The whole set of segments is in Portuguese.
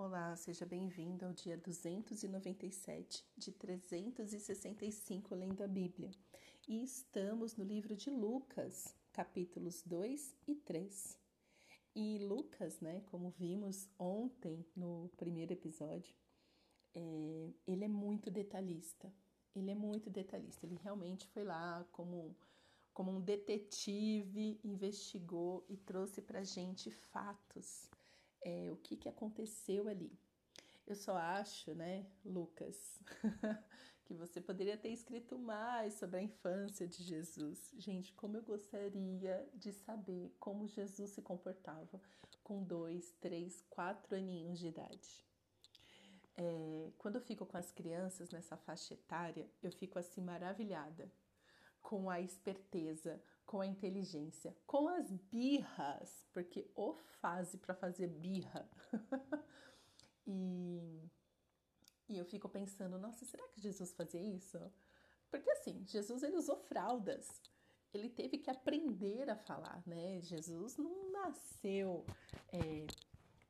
Olá, seja bem-vindo ao dia 297 de 365 lendo a Bíblia. E estamos no livro de Lucas, capítulos 2 e 3. E Lucas, né, como vimos ontem no primeiro episódio, é, ele é muito detalhista. Ele é muito detalhista. Ele realmente foi lá como, como um detetive, investigou e trouxe para gente fatos é, o que, que aconteceu ali. Eu só acho, né, Lucas, que você poderia ter escrito mais sobre a infância de Jesus. Gente, como eu gostaria de saber como Jesus se comportava com dois, três, quatro aninhos de idade. É, quando eu fico com as crianças nessa faixa etária, eu fico assim maravilhada com a esperteza, com a inteligência, com as birras, porque o fase para fazer birra. e, e eu fico pensando, nossa, será que Jesus fazia isso? Porque assim, Jesus ele usou fraldas. Ele teve que aprender a falar, né? Jesus não nasceu é,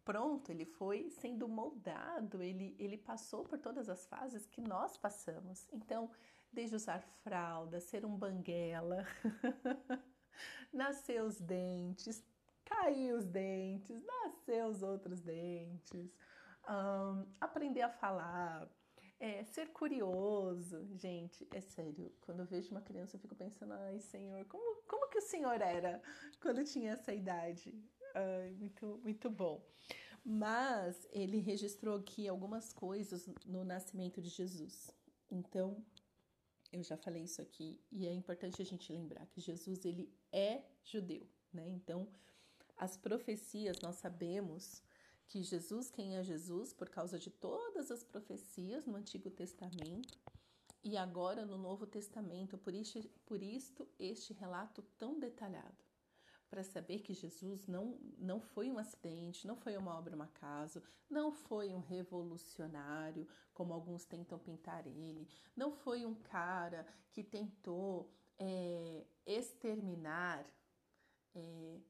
pronto, ele foi sendo moldado, ele, ele passou por todas as fases que nós passamos. Então, desde usar fralda, ser um banguela, nascer os dentes, cair os dentes, nascer os outros dentes, um, aprender a falar, é, ser curioso. Gente, é sério, quando eu vejo uma criança eu fico pensando, ai Senhor, como, como que o Senhor era quando tinha essa idade? Ai, muito, muito bom. Mas ele registrou aqui algumas coisas no nascimento de Jesus. Então, eu já falei isso aqui e é importante a gente lembrar que Jesus ele é judeu, né? Então, as profecias nós sabemos que Jesus, quem é Jesus, por causa de todas as profecias no Antigo Testamento e agora no Novo Testamento, por isso, por isto este relato tão detalhado para saber que Jesus não, não foi um acidente, não foi uma obra, um acaso, não foi um revolucionário, como alguns tentam pintar ele, não foi um cara que tentou é, exterminar é,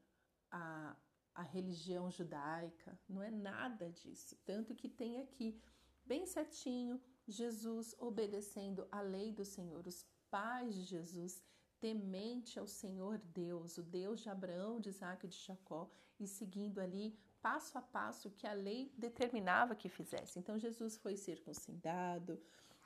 a, a religião judaica, não é nada disso. Tanto que tem aqui, bem certinho, Jesus obedecendo a lei do Senhor, os pais de Jesus temente ao Senhor Deus, o Deus de Abraão, de Isaac e de Jacó, e seguindo ali passo a passo que a lei determinava que fizesse. Então Jesus foi circuncidado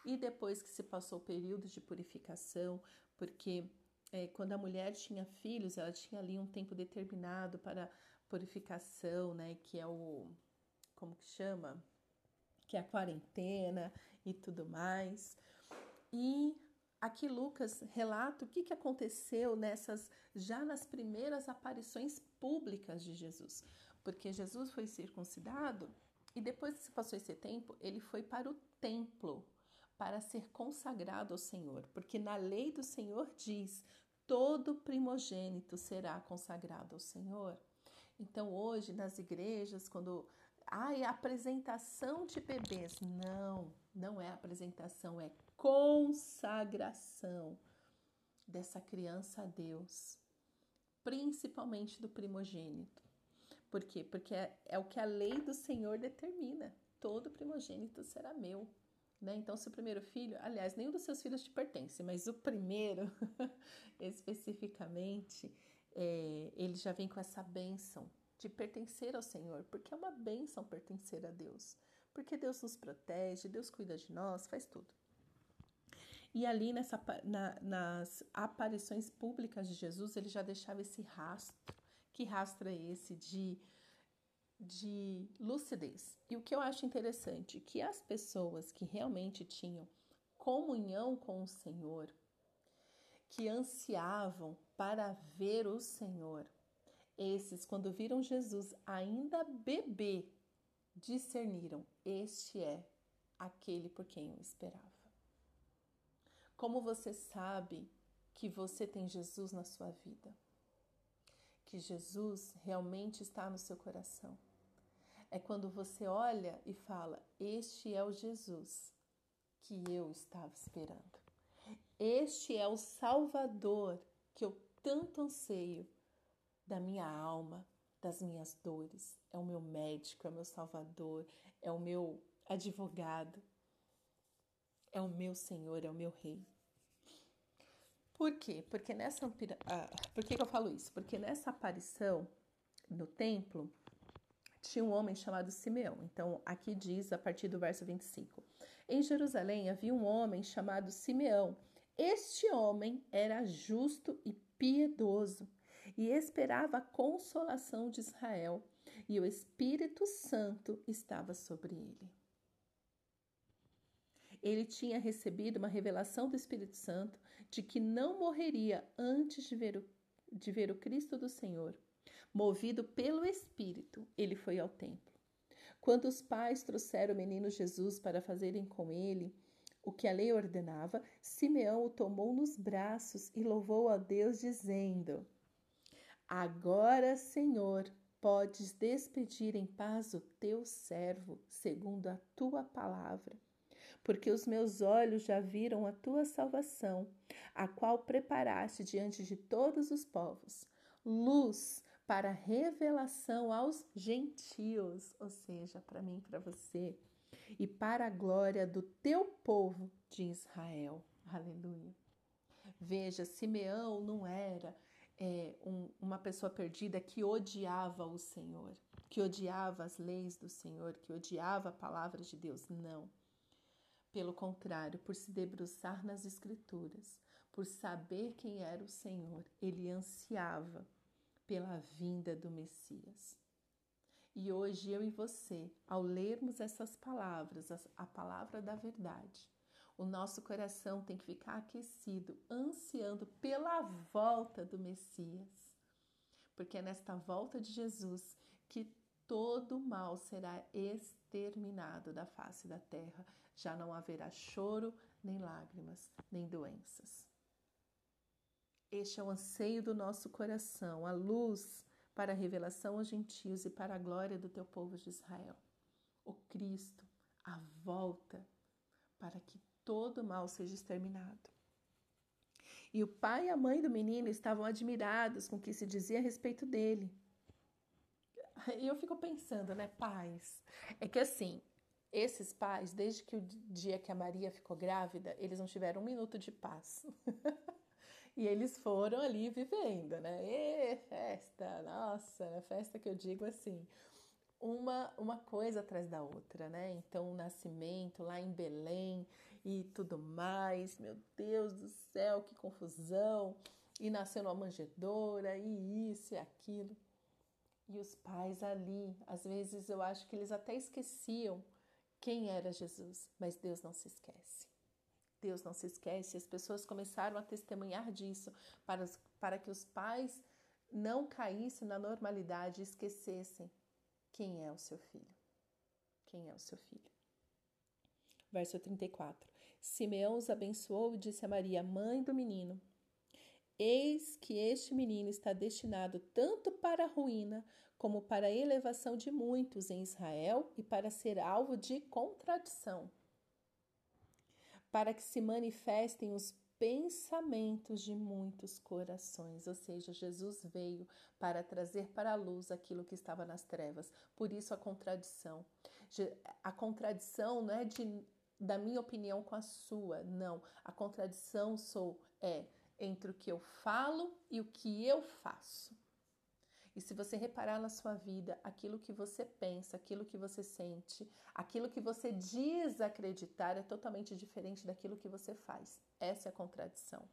e depois que se passou o período de purificação, porque é, quando a mulher tinha filhos, ela tinha ali um tempo determinado para purificação, né, que é o como que chama? Que é a quarentena e tudo mais. E Aqui Lucas relata o que, que aconteceu nessas já nas primeiras aparições públicas de Jesus, porque Jesus foi circuncidado e depois que se passou esse tempo, ele foi para o templo para ser consagrado ao Senhor, porque na lei do Senhor diz: todo primogênito será consagrado ao Senhor. Então, hoje, nas igrejas, quando ai, apresentação de bebês, não, não é apresentação, é consagração dessa criança a Deus, principalmente do primogênito. Por quê? Porque é, é o que a lei do Senhor determina. Todo primogênito será meu. Né? Então, seu primeiro filho, aliás, nenhum dos seus filhos te pertence, mas o primeiro, especificamente, é, ele já vem com essa bênção de pertencer ao Senhor, porque é uma bênção pertencer a Deus, porque Deus nos protege, Deus cuida de nós, faz tudo. E ali nessa, na, nas aparições públicas de Jesus, ele já deixava esse rastro. Que rastro é esse de, de lucidez? E o que eu acho interessante, que as pessoas que realmente tinham comunhão com o Senhor, que ansiavam para ver o Senhor, esses, quando viram Jesus ainda bebê, discerniram: este é aquele por quem eu esperava. Como você sabe que você tem Jesus na sua vida? Que Jesus realmente está no seu coração? É quando você olha e fala: Este é o Jesus que eu estava esperando. Este é o Salvador que eu tanto anseio da minha alma, das minhas dores, é o meu médico, é o meu salvador, é o meu advogado, é o meu Senhor, é o meu Rei. Por quê? Porque nessa ah, por que, que eu falo isso? Porque nessa aparição no templo tinha um homem chamado Simeão. Então aqui diz a partir do verso 25: Em Jerusalém havia um homem chamado Simeão. Este homem era justo e piedoso e esperava a consolação de Israel, e o Espírito Santo estava sobre ele. Ele tinha recebido uma revelação do Espírito Santo de que não morreria antes de ver o, de ver o Cristo do Senhor. Movido pelo Espírito, ele foi ao templo. Quando os pais trouxeram o menino Jesus para fazerem com ele o que a lei ordenava, Simeão o tomou nos braços e louvou a Deus, dizendo: Agora, Senhor, podes despedir em paz o teu servo, segundo a tua palavra. Porque os meus olhos já viram a tua salvação, a qual preparaste diante de todos os povos, luz para revelação aos gentios, ou seja, para mim e para você, e para a glória do teu povo de Israel. Aleluia. Veja, Simeão não era é, um, uma pessoa perdida que odiava o Senhor, que odiava as leis do Senhor, que odiava a palavra de Deus. Não. Pelo contrário, por se debruçar nas Escrituras, por saber quem era o Senhor, ele ansiava pela vinda do Messias. E hoje eu e você, ao lermos essas palavras, a palavra da verdade, o nosso coração tem que ficar aquecido, ansiando pela volta do Messias. Porque é nesta volta de Jesus que todo mal será exterminado da face da terra. Já não haverá choro, nem lágrimas, nem doenças. Este é o anseio do nosso coração, a luz para a revelação aos gentios e para a glória do teu povo de Israel. O Cristo, a volta para que todo mal seja exterminado. E o pai e a mãe do menino estavam admirados com o que se dizia a respeito dele. E eu fico pensando, né, pais? É que assim, esses pais, desde que o dia que a Maria ficou grávida, eles não tiveram um minuto de paz. e eles foram ali vivendo, né? E festa, nossa, festa que eu digo assim, uma, uma coisa atrás da outra, né? Então, o nascimento lá em Belém e tudo mais, meu Deus do céu, que confusão! E nasceu numa manjedoura, e isso e aquilo. E os pais ali, às vezes eu acho que eles até esqueciam quem era Jesus, mas Deus não se esquece. Deus não se esquece. As pessoas começaram a testemunhar disso para, para que os pais não caíssem na normalidade e esquecessem quem é o seu filho. Quem é o seu filho? Verso 34. Simeão os abençoou e disse a Maria, mãe do menino: Eis que este menino está destinado tanto para a ruína como para a elevação de muitos em Israel e para ser alvo de contradição, para que se manifestem os pensamentos de muitos corações. Ou seja, Jesus veio para trazer para a luz aquilo que estava nas trevas. Por isso a contradição. A contradição não é de, da minha opinião com a sua, não. A contradição sou é entre o que eu falo e o que eu faço. E se você reparar na sua vida, aquilo que você pensa, aquilo que você sente, aquilo que você diz acreditar é totalmente diferente daquilo que você faz. Essa é a contradição.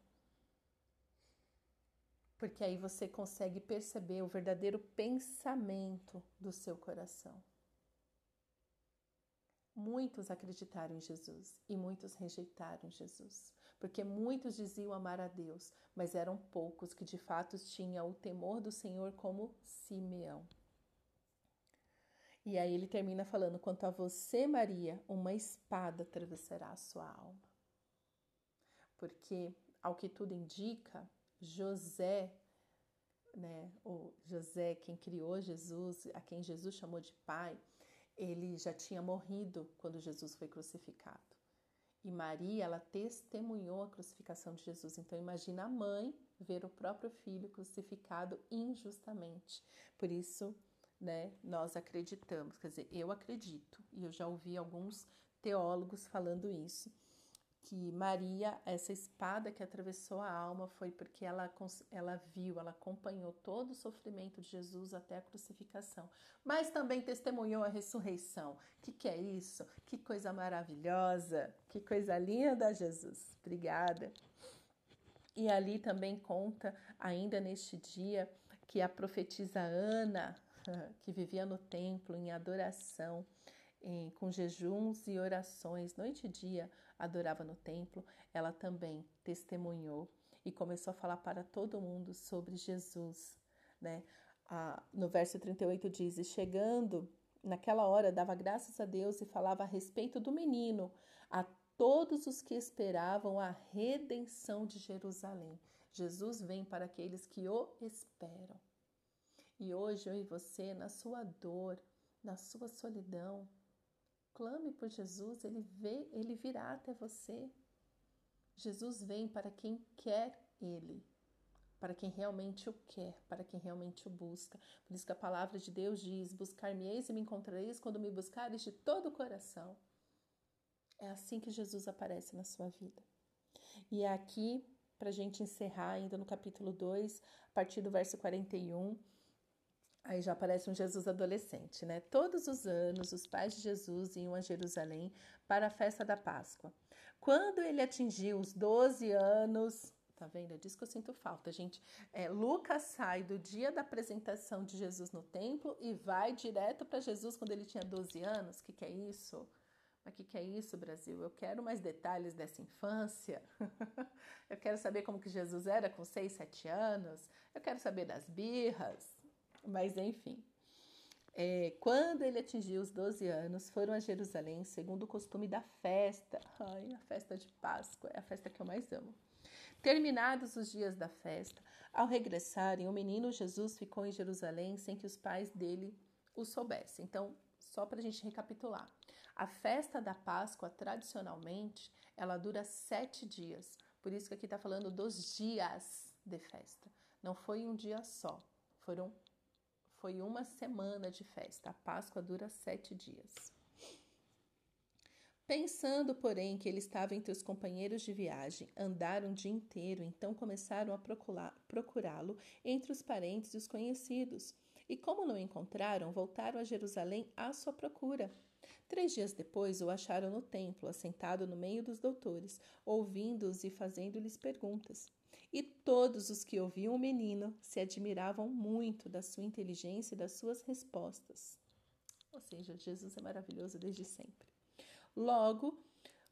Porque aí você consegue perceber o verdadeiro pensamento do seu coração. Muitos acreditaram em Jesus e muitos rejeitaram Jesus porque muitos diziam amar a Deus, mas eram poucos que de fato tinham o temor do Senhor como Simeão. E aí ele termina falando: quanto a você, Maria, uma espada atravessará a sua alma. Porque, ao que tudo indica, José, né, o José, quem criou Jesus, a quem Jesus chamou de pai, ele já tinha morrido quando Jesus foi crucificado. E Maria, ela testemunhou a crucificação de Jesus. Então imagina a mãe ver o próprio filho crucificado injustamente. Por isso, né, nós acreditamos, quer dizer, eu acredito, e eu já ouvi alguns teólogos falando isso, que Maria, essa espada que atravessou a alma, foi porque ela, ela viu, ela acompanhou todo o sofrimento de Jesus até a crucificação, mas também testemunhou a ressurreição. O que, que é isso? Que coisa maravilhosa, que coisa linda, Jesus. Obrigada. E ali também conta, ainda neste dia, que a profetisa Ana, que vivia no templo em adoração, em, com jejuns e orações, noite e dia, adorava no templo, ela também testemunhou e começou a falar para todo mundo sobre Jesus, né? Ah, no verso 38 diz: e Chegando naquela hora, dava graças a Deus e falava a respeito do menino a todos os que esperavam a redenção de Jerusalém. Jesus vem para aqueles que o esperam. E hoje eu e você, na sua dor, na sua solidão, clame por Jesus, ele vê, ele virá até você. Jesus vem para quem quer ele, para quem realmente o quer, para quem realmente o busca. Por isso que a palavra de Deus diz: Buscar-me-eis e me encontrareis quando me buscareis de todo o coração. É assim que Jesus aparece na sua vida. E é aqui, para a gente encerrar, ainda no capítulo 2, a partir do verso 41, Aí já aparece um Jesus adolescente, né? Todos os anos, os pais de Jesus iam a Jerusalém para a festa da Páscoa. Quando ele atingiu os 12 anos, tá vendo? É disso que eu sinto falta, gente. É, Lucas sai do dia da apresentação de Jesus no templo e vai direto para Jesus quando ele tinha 12 anos. O que, que é isso? Mas o que, que é isso, Brasil? Eu quero mais detalhes dessa infância. eu quero saber como que Jesus era com 6, 7 anos. Eu quero saber das birras. Mas enfim. É, quando ele atingiu os 12 anos, foram a Jerusalém, segundo o costume da festa. Ai, a festa de Páscoa é a festa que eu mais amo. Terminados os dias da festa, ao regressarem, o menino Jesus ficou em Jerusalém sem que os pais dele o soubessem. Então, só para a gente recapitular. A festa da Páscoa, tradicionalmente, ela dura sete dias. Por isso que aqui está falando dos dias de festa. Não foi um dia só, foram foi uma semana de festa. A Páscoa dura sete dias. Pensando, porém, que ele estava entre os companheiros de viagem, andaram o dia inteiro, então começaram a procurá-lo entre os parentes e os conhecidos. E como não encontraram, voltaram a Jerusalém à sua procura. Três dias depois o acharam no templo, assentado no meio dos doutores, ouvindo-os e fazendo-lhes perguntas. E todos os que ouviam o menino se admiravam muito da sua inteligência e das suas respostas. Ou seja, Jesus é maravilhoso desde sempre. Logo,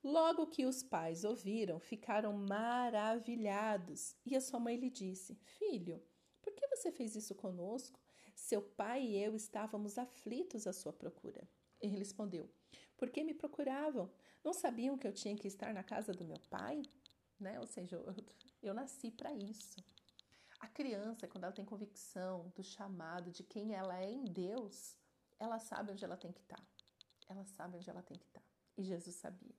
logo que os pais ouviram, ficaram maravilhados. E a sua mãe lhe disse: Filho, por que você fez isso conosco? Seu pai e eu estávamos aflitos à sua procura. Ele respondeu: Por que me procuravam? Não sabiam que eu tinha que estar na casa do meu pai? Né? Ou seja, eu, eu nasci para isso. A criança, quando ela tem convicção do chamado, de quem ela é em Deus, ela sabe onde ela tem que estar. Tá. Ela sabe onde ela tem que estar. Tá. E Jesus sabia.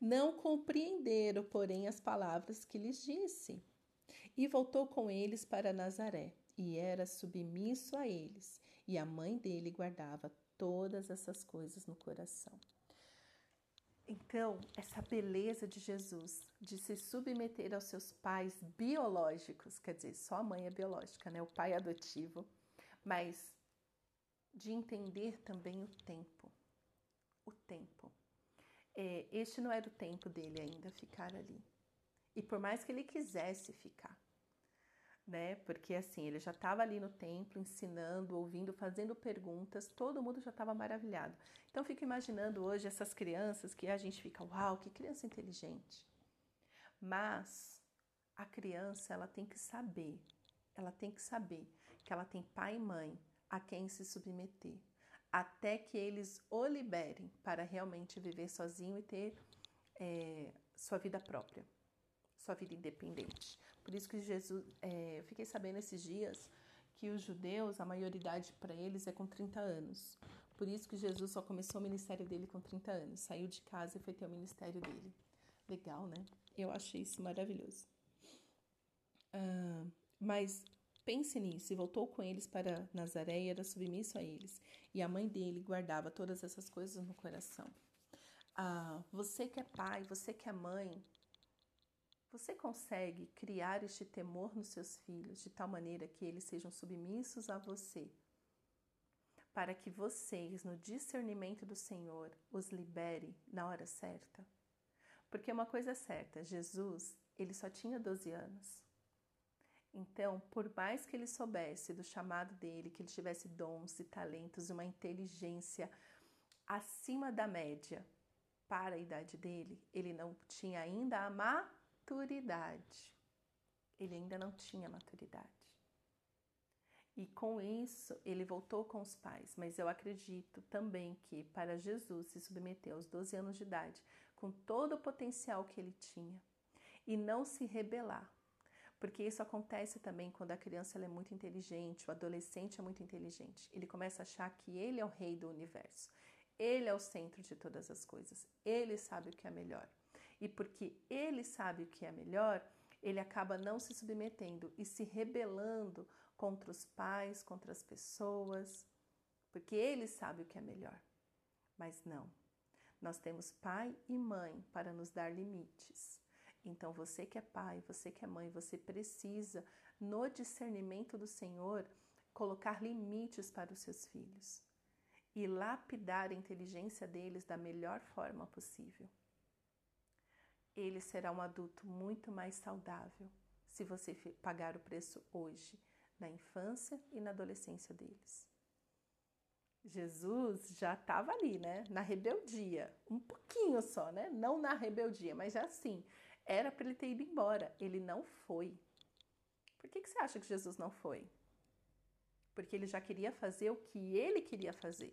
Não compreenderam, porém, as palavras que lhes disse. E voltou com eles para Nazaré, e era submisso a eles. E a mãe dele guardava todas essas coisas no coração. Então, essa beleza de Jesus, de se submeter aos seus pais biológicos, quer dizer, só a mãe é biológica, né? O pai é adotivo, mas de entender também o tempo. O tempo. É, este não era o tempo dele ainda ficar ali. E por mais que ele quisesse ficar, né? Porque assim, ele já estava ali no templo ensinando, ouvindo, fazendo perguntas, todo mundo já estava maravilhado. Então fico imaginando hoje essas crianças que a gente fica, uau, que criança inteligente. Mas a criança, ela tem que saber, ela tem que saber que ela tem pai e mãe a quem se submeter, até que eles o liberem para realmente viver sozinho e ter é, sua vida própria, sua vida independente. Por isso que Jesus, é, eu fiquei sabendo esses dias que os judeus, a maioridade para eles é com 30 anos. Por isso que Jesus só começou o ministério dele com 30 anos. Saiu de casa e foi ter o ministério dele. Legal, né? Eu achei isso maravilhoso. Ah, mas pense nisso, e voltou com eles para Nazaré e era submisso a eles. E a mãe dele guardava todas essas coisas no coração. Ah, você que é pai, você que é mãe, você consegue criar este temor nos seus filhos de tal maneira que eles sejam submissos a você, para que vocês, no discernimento do Senhor, os libere na hora certa? Porque uma coisa é certa, Jesus, ele só tinha 12 anos. Então, por mais que ele soubesse do chamado dele, que ele tivesse dons e talentos, uma inteligência acima da média para a idade dele, ele não tinha ainda a maturidade. Ele ainda não tinha maturidade. E com isso, ele voltou com os pais. Mas eu acredito também que para Jesus se submeter aos 12 anos de idade, com todo o potencial que ele tinha, e não se rebelar, porque isso acontece também quando a criança é muito inteligente, o adolescente é muito inteligente. Ele começa a achar que ele é o rei do universo. Ele é o centro de todas as coisas. Ele sabe o que é melhor. E porque ele sabe o que é melhor, ele acaba não se submetendo e se rebelando contra os pais, contra as pessoas, porque ele sabe o que é melhor. Mas não. Nós temos pai e mãe para nos dar limites. Então, você que é pai, você que é mãe, você precisa, no discernimento do Senhor, colocar limites para os seus filhos e lapidar a inteligência deles da melhor forma possível. Ele será um adulto muito mais saudável se você pagar o preço hoje, na infância e na adolescência deles. Jesus já estava ali, né? Na rebeldia, um pouquinho só, né? Não na rebeldia, mas já assim, era para ele ter ido embora. Ele não foi. Por que, que você acha que Jesus não foi? Porque ele já queria fazer o que ele queria fazer.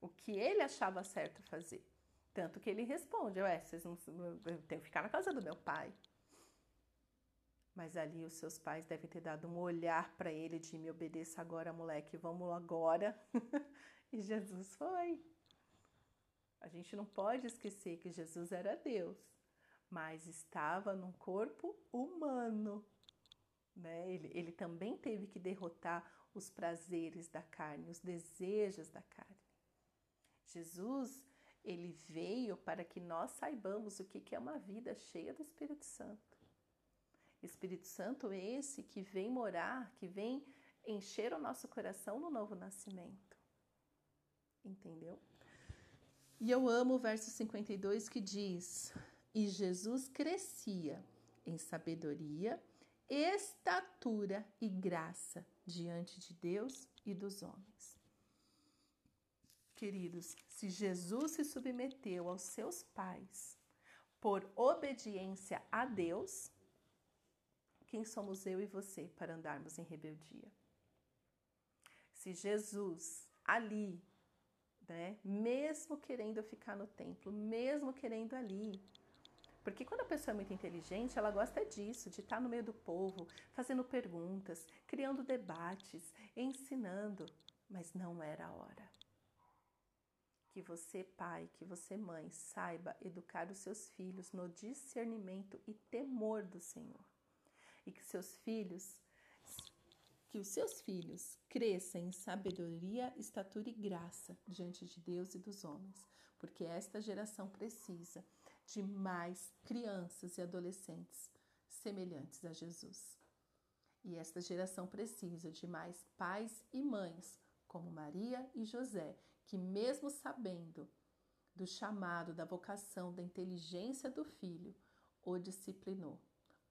O que ele achava certo fazer. Tanto que ele responde: Ué, vocês não, eu tenho que ficar na casa do meu pai. Mas ali os seus pais devem ter dado um olhar para ele de me obedeça agora, moleque, vamos agora. e Jesus foi. A gente não pode esquecer que Jesus era Deus mas estava num corpo humano. Né? Ele, ele também teve que derrotar os prazeres da carne, os desejos da carne. Jesus, ele veio para que nós saibamos o que é uma vida cheia do Espírito Santo. Espírito Santo esse que vem morar, que vem encher o nosso coração no novo nascimento. Entendeu? E eu amo o verso 52 que diz: e Jesus crescia em sabedoria, estatura e graça diante de Deus e dos homens. Queridos, se Jesus se submeteu aos seus pais por obediência a Deus, quem somos eu e você para andarmos em rebeldia? Se Jesus ali, né, mesmo querendo ficar no templo, mesmo querendo ali, porque quando a pessoa é muito inteligente, ela gosta disso, de estar no meio do povo, fazendo perguntas, criando debates, ensinando. Mas não era a hora. Que você, pai, que você, mãe, saiba educar os seus filhos no discernimento e temor do Senhor. E que seus filhos que os seus filhos cresçam em sabedoria, estatura e graça diante de Deus e dos homens, porque esta geração precisa de mais crianças e adolescentes semelhantes a Jesus. E esta geração precisa de mais pais e mães como Maria e José, que, mesmo sabendo do chamado, da vocação, da inteligência do filho, o disciplinou,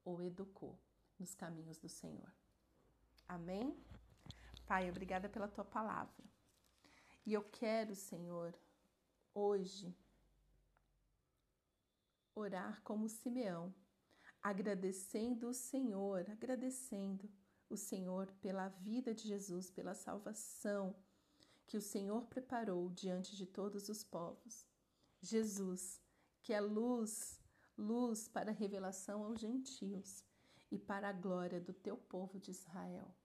o educou nos caminhos do Senhor. Amém? Pai, obrigada pela tua palavra. E eu quero, Senhor, hoje orar como Simeão, agradecendo o Senhor, agradecendo o Senhor pela vida de Jesus, pela salvação que o Senhor preparou diante de todos os povos. Jesus, que é luz, luz para a revelação aos gentios e para a glória do teu povo de Israel.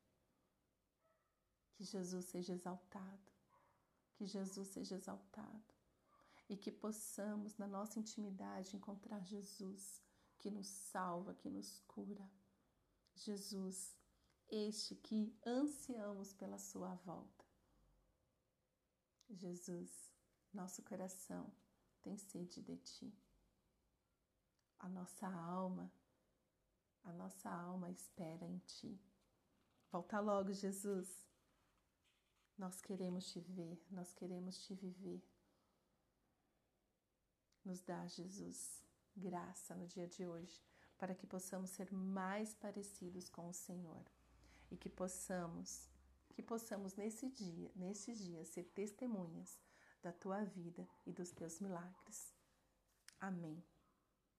Que Jesus seja exaltado, que Jesus seja exaltado e que possamos, na nossa intimidade, encontrar Jesus que nos salva, que nos cura. Jesus, este que ansiamos pela Sua volta. Jesus, nosso coração tem sede de Ti. A nossa alma, a nossa alma espera em Ti. Volta logo, Jesus. Nós queremos te ver, nós queremos te viver. Nos dá, Jesus, graça no dia de hoje, para que possamos ser mais parecidos com o Senhor e que possamos, que possamos nesse dia, nesses dias, ser testemunhas da tua vida e dos teus milagres. Amém.